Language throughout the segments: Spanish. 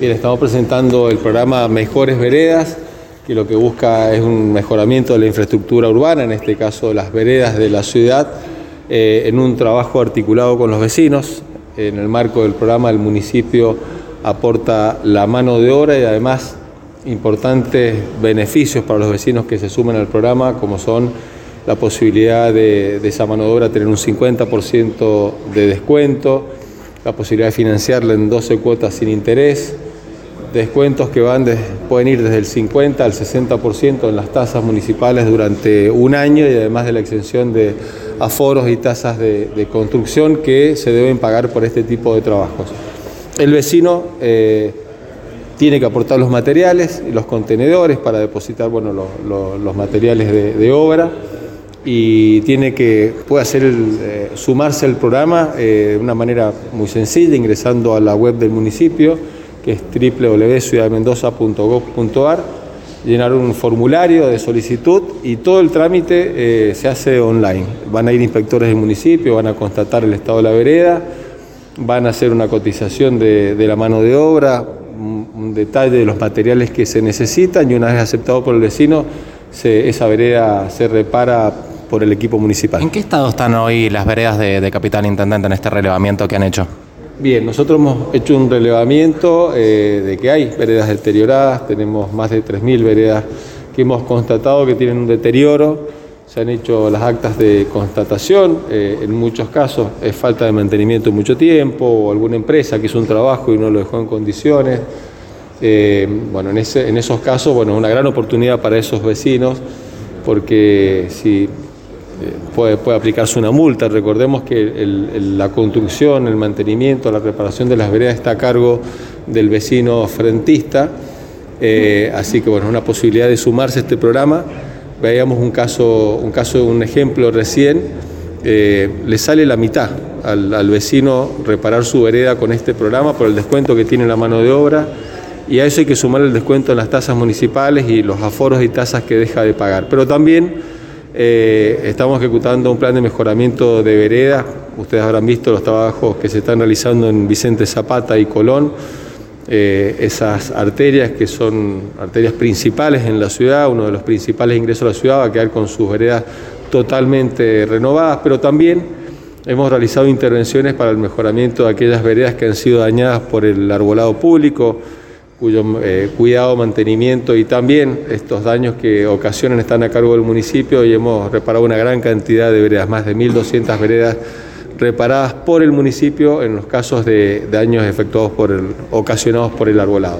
Bien, estamos presentando el programa Mejores Veredas, que lo que busca es un mejoramiento de la infraestructura urbana, en este caso las veredas de la ciudad, eh, en un trabajo articulado con los vecinos. En el marco del programa el municipio aporta la mano de obra y además importantes beneficios para los vecinos que se suman al programa, como son la posibilidad de, esa mano de obra tener un 50% de descuento, la posibilidad de financiarla en 12 cuotas sin interés, descuentos que van pueden ir desde el 50 al 60% en las tasas municipales durante un año y además de la exención de aforos y tasas de, construcción que se deben pagar por este tipo de trabajos. El vecino eh, tiene que aportar los materiales y los contenedores para depositar bueno, los materiales de obra y tiene que puede hacer eh, sumarse al programa eh, de una manera muy sencilla ingresando a la web del municipio que es www.ciudadmendoza.gov.ar llenar un formulario de solicitud y todo el trámite eh, se hace online. Van a ir inspectores del municipio, van a constatar el estado de la vereda, van a hacer una cotización de, la mano de obra, un, detalle de los materiales que se necesitan y una vez aceptado por el vecino, esa vereda se repara por el equipo municipal. ¿En qué estado están hoy las veredas de, Capital Intendente en este relevamiento que han hecho? Bien, nosotros hemos hecho un relevamiento eh, de que hay veredas deterioradas, tenemos más de 3.000 veredas que hemos constatado que tienen un deterioro, se han hecho las actas de constatación, eh, en muchos casos es falta de mantenimiento mucho tiempo o alguna empresa que hizo un trabajo y no lo dejó en condiciones. Eh, bueno, en, ese, en esos casos, bueno, una gran oportunidad para esos vecinos porque si puede, aplicarse una multa. Recordemos que la construcción, el mantenimiento, la reparación de las veredas está a cargo del vecino frentista, eh, así que bueno, es una posibilidad de sumarse a este programa. Veíamos un caso, un caso, un ejemplo recién, eh, le sale la mitad al, al, vecino reparar su vereda con este programa por el descuento que tiene la mano de obra y a eso hay que sumar el descuento en las tasas municipales y los aforos y tasas que deja de pagar. Pero también eh, estamos ejecutando un plan de mejoramiento de veredas. Ustedes habrán visto los trabajos que se están realizando en Vicente Zapata y Colón. Eh, esas arterias que son arterias principales en la ciudad, uno de los principales ingresos a la ciudad va a quedar con sus veredas totalmente renovadas, pero también hemos realizado intervenciones para el mejoramiento de aquellas veredas que han sido dañadas por el arbolado público, cuyo eh, cuidado, mantenimiento y también estos daños que ocasionan están a cargo del municipio y hemos reparado una gran cantidad de veredas, más de 1.200 veredas reparadas por el municipio en los casos de daños efectuados por el, ocasionados por el arbolado.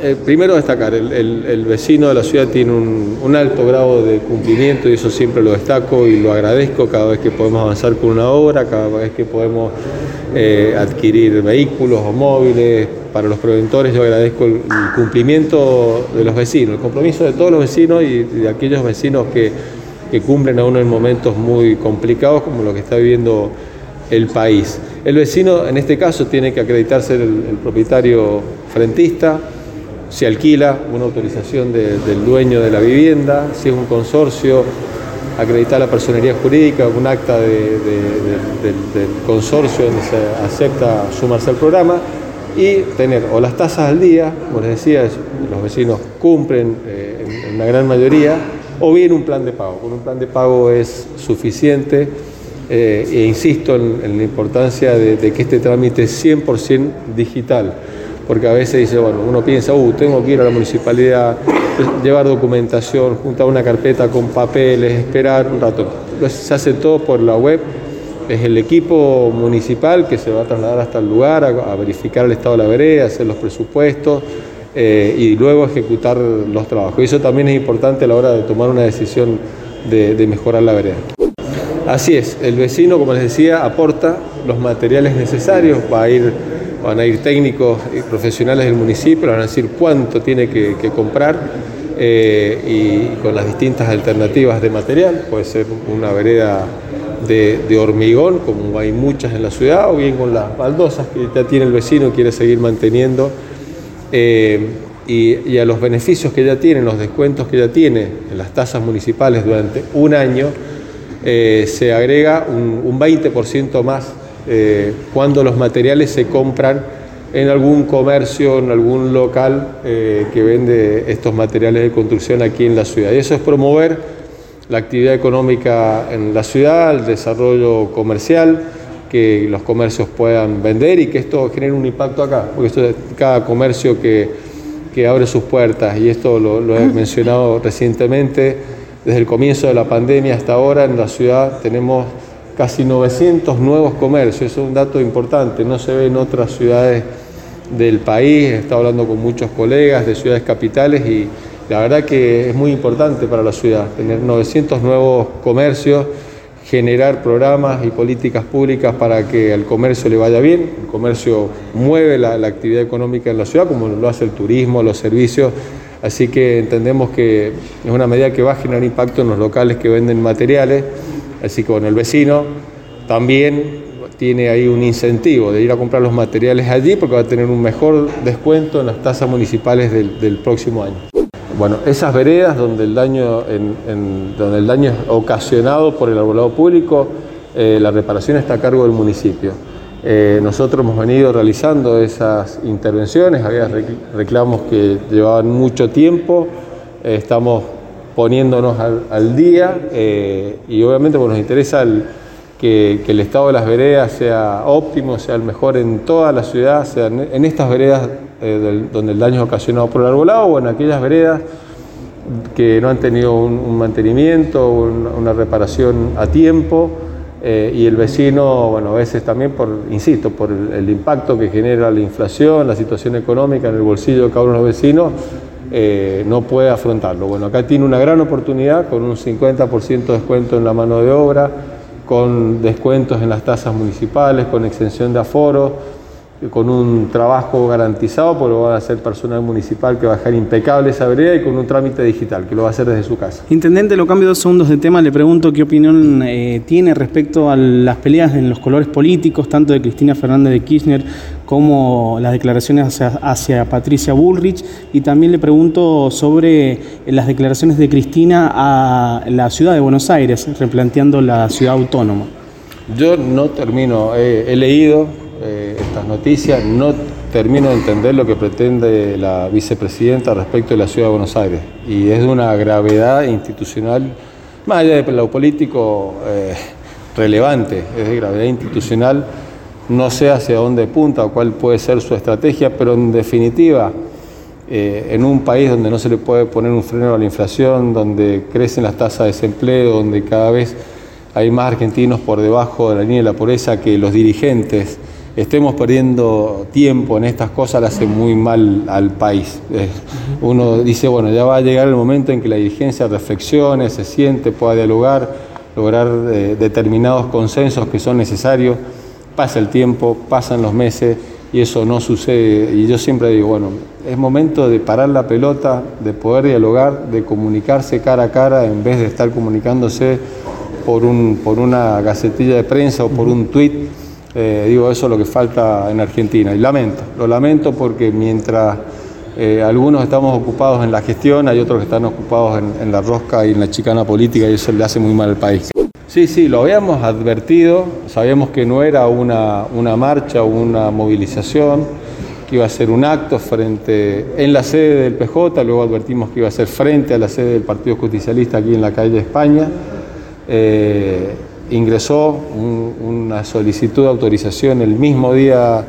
Eh, primero destacar, el, vecino de la ciudad tiene un, alto grado de cumplimiento y eso siempre lo destaco y lo agradezco cada vez que podemos avanzar con una obra, cada vez que podemos eh, adquirir vehículos o móviles. Para los preventores yo agradezco el, cumplimiento de los vecinos, el compromiso de todos los vecinos y de aquellos vecinos que, cumplen aún en momentos muy complicados como lo que está viviendo el país. El vecino en este caso tiene que acreditarse el, el propietario frentista, se alquila una autorización del dueño de la vivienda, si es un consorcio, acreditar la personería jurídica, un acta del consorcio donde se acepta sumarse al programa y tener o las tasas al día, como les decía, los vecinos cumplen eh, en, una gran mayoría, o bien un plan de pago. Con un plan de pago es suficiente eh, e insisto en, la importancia de, de que este trámite es 100% digital porque a veces dice, bueno, uno piensa, uh, tengo que ir a la municipalidad, llevar documentación, juntar una carpeta con papeles, esperar un rato. se hace todo por la web, es el equipo municipal que se va a trasladar hasta el lugar a, verificar el estado de la vereda, hacer los presupuestos eh, y luego ejecutar los trabajos. Y eso también es importante a la hora de tomar una decisión de, mejorar la vereda. Así es, el vecino, como les decía, aporta los materiales necesarios, ir van a ir técnicos y profesionales del municipio, van a decir cuánto tiene que, comprar eh, y con las distintas alternativas de material, puede ser una vereda de, hormigón, como hay muchas en la ciudad, o bien con las baldosas que ya tiene el vecino quiere seguir manteniendo. Eh, y, a los beneficios que ya tiene, los descuentos que ya tiene en las tasas municipales durante un año, eh, se agrega un, un 20% más eh, cuando los materiales se compran en algún comercio, en algún local que vende estos materiales de construcción aquí en la ciudad. Y eso es promover la actividad económica en la ciudad, el desarrollo comercial, que los comercios puedan vender y que esto genere un impacto acá, porque esto cada comercio que, que abre sus puertas, y esto lo, lo he mencionado recientemente, desde el comienzo de la pandemia hasta ahora en la ciudad tenemos casi 900 nuevos comercios, eso es un dato importante, no se ve en otras ciudades del país, he estado hablando con muchos colegas de ciudades capitales y la verdad que es muy importante para la ciudad tener 900 nuevos comercios, generar programas y políticas públicas para que al comercio le vaya bien, el comercio mueve la, actividad económica en la ciudad como lo hace el turismo, los servicios, así que entendemos que es una medida que va a generar impacto en los locales que venden materiales. Así que bueno, el vecino también tiene ahí un incentivo de ir a comprar los materiales allí porque va a tener un mejor descuento en las tasas municipales del, próximo año. Bueno, esas veredas donde el daño, donde el daño es ocasionado por el arbolado público, eh, la reparación está a cargo del municipio. Eh, nosotros hemos venido realizando esas intervenciones, había reclamos que llevaban mucho tiempo, eh, estamos poniéndonos al, día eh, y obviamente pues, nos interesa que, el estado de las veredas sea óptimo, sea el mejor en toda la ciudad, sea en, estas veredas eh, donde el daño es ocasionado por el arbolado o en aquellas veredas que no han tenido un, mantenimiento, una reparación a tiempo. Eh, y el vecino, bueno, a veces también por, insisto, por el, impacto que genera la inflación, la situación económica en el bolsillo de cada uno de los vecinos, eh, no puede afrontarlo. Bueno, acá tiene una gran oportunidad con un 50% de descuento en la mano de obra, con descuentos en las tasas municipales, con extensión de aforo, con un trabajo garantizado, porque lo va a hacer personal municipal que va a dejar impecable esa vereda y con un trámite digital, que lo va a hacer desde su casa. Intendente, lo cambio dos segundos de tema, le pregunto qué opinión eh, tiene respecto a las peleas en los colores políticos, tanto de Cristina Fernández de Kirchner como las declaraciones hacia, Patricia Bullrich, y también le pregunto sobre las declaraciones de Cristina a la ciudad de Buenos Aires, replanteando la ciudad autónoma. Yo no termino, he leído eh, estas noticias. No termino de entender lo que pretende la vicepresidenta respecto de la ciudad de Buenos Aires. Y es de una gravedad institucional, más allá de lo político, eh, relevante, es de gravedad institucional. No sé hacia dónde punta o cuál puede ser su estrategia, pero en definitiva, eh, en un país donde no se le puede poner un freno a la inflación, donde crecen las tasas de desempleo, donde cada vez hay más argentinos por debajo de la línea de la pobreza que los dirigentes, estemos perdiendo tiempo en estas cosas le hace muy mal al país. Uno dice, bueno, ya va a llegar el momento en que la dirigencia reflexione, se siente, pueda dialogar, lograr eh, determinados consensos que son necesarios. Pasa el tiempo, pasan los meses y eso no sucede. Y yo siempre digo, bueno, es momento de parar la pelota, de poder dialogar, de comunicarse cara a cara en vez de estar comunicándose por, un, por una gacetilla de prensa o por un tuit eh, digo, eso es lo que falta en Argentina. Y lamento, lo lamento porque mientras eh, algunos estamos ocupados en la gestión, hay otros que están ocupados en, la rosca y en la chicana política y eso le hace muy mal al país. Sí, sí, lo habíamos advertido, sabíamos que no era una, una marcha o una movilización, que iba a ser un acto frente en la sede del PJ, luego advertimos que iba a ser frente a la sede del Partido Justicialista aquí en la calle España. Eh, ingresó una solicitud de autorización el mismo día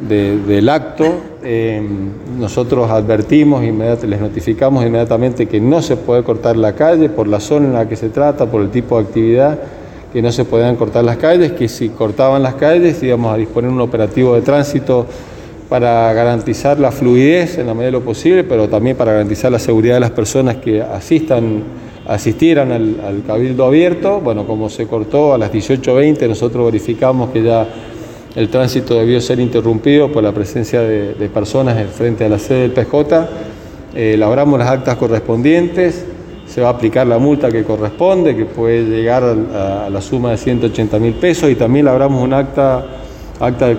del acto. Em, nosotros advertimos, les notificamos inmediatamente que no se puede cortar la calle por la zona en la que se trata, por el tipo de actividad, que no se podían cortar las calles, que si cortaban las calles íbamos a disponer un operativo de tránsito para garantizar la fluidez en la medida de lo posible, pero también para garantizar la seguridad de las personas que asistan asistieran al, cabildo abierto. Bueno, como se cortó a las 18.20, nosotros verificamos que ya el tránsito debió ser interrumpido por la presencia de, personas en frente a la sede del PJ. Eh, elaboramos las actas correspondientes, se va a aplicar la multa que corresponde, que puede llegar a, la suma de 180 mil pesos, y también elaboramos un acta, acta de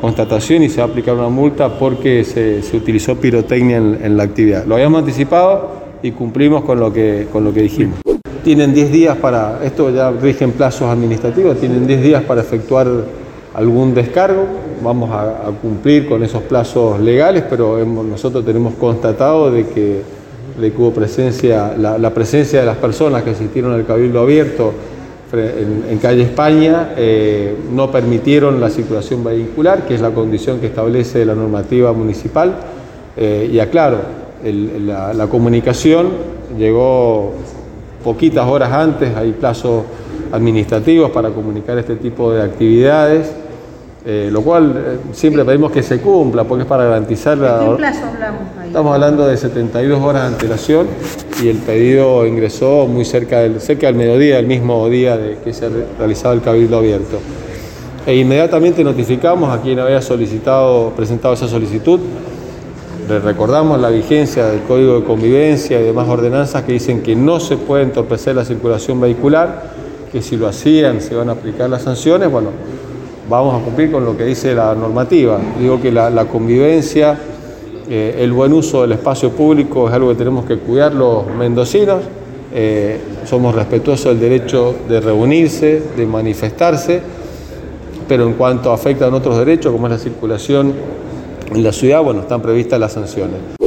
constatación y se va a aplicar una multa porque se, utilizó pirotecnia en la actividad. Lo habíamos anticipado, y cumplimos con lo que, con lo que dijimos. Tienen 10 días para, esto ya rigen plazos administrativos, tienen 10 días para efectuar algún descargo, vamos a, cumplir con esos plazos legales, pero nosotros tenemos constatado de que, hubo presencia, la, presencia de las personas que asistieron al Cabildo Abierto en, calle España eh, no permitieron la circulación vehicular, que es la condición que establece la normativa municipal. Eh, y aclaro, la, comunicación llegó poquitas horas antes, hay plazos administrativos para comunicar este tipo de actividades. Eh, lo cual eh, siempre pedimos que se cumpla porque es para garantizar la... ¿De qué plazo hablamos ahí? Estamos hablando de 72 horas de antelación y el pedido ingresó muy cerca del, cerca del mediodía, el mismo día de que se realizaba el cabildo abierto. E inmediatamente notificamos a quien había solicitado, presentado esa solicitud. Le recordamos la vigencia del Código de Convivencia y demás ordenanzas que dicen que no se puede entorpecer la circulación vehicular, que si lo hacían se van a aplicar las sanciones. Bueno, vamos a cumplir con lo que dice la normativa. Digo que la, convivencia, eh, el buen uso del espacio público es algo que tenemos que cuidar los mendocinos. Eh, somos respetuosos del derecho de reunirse, de manifestarse, pero en cuanto afectan otros derechos, como es la circulación en la ciudad, bueno, están previstas las sanciones.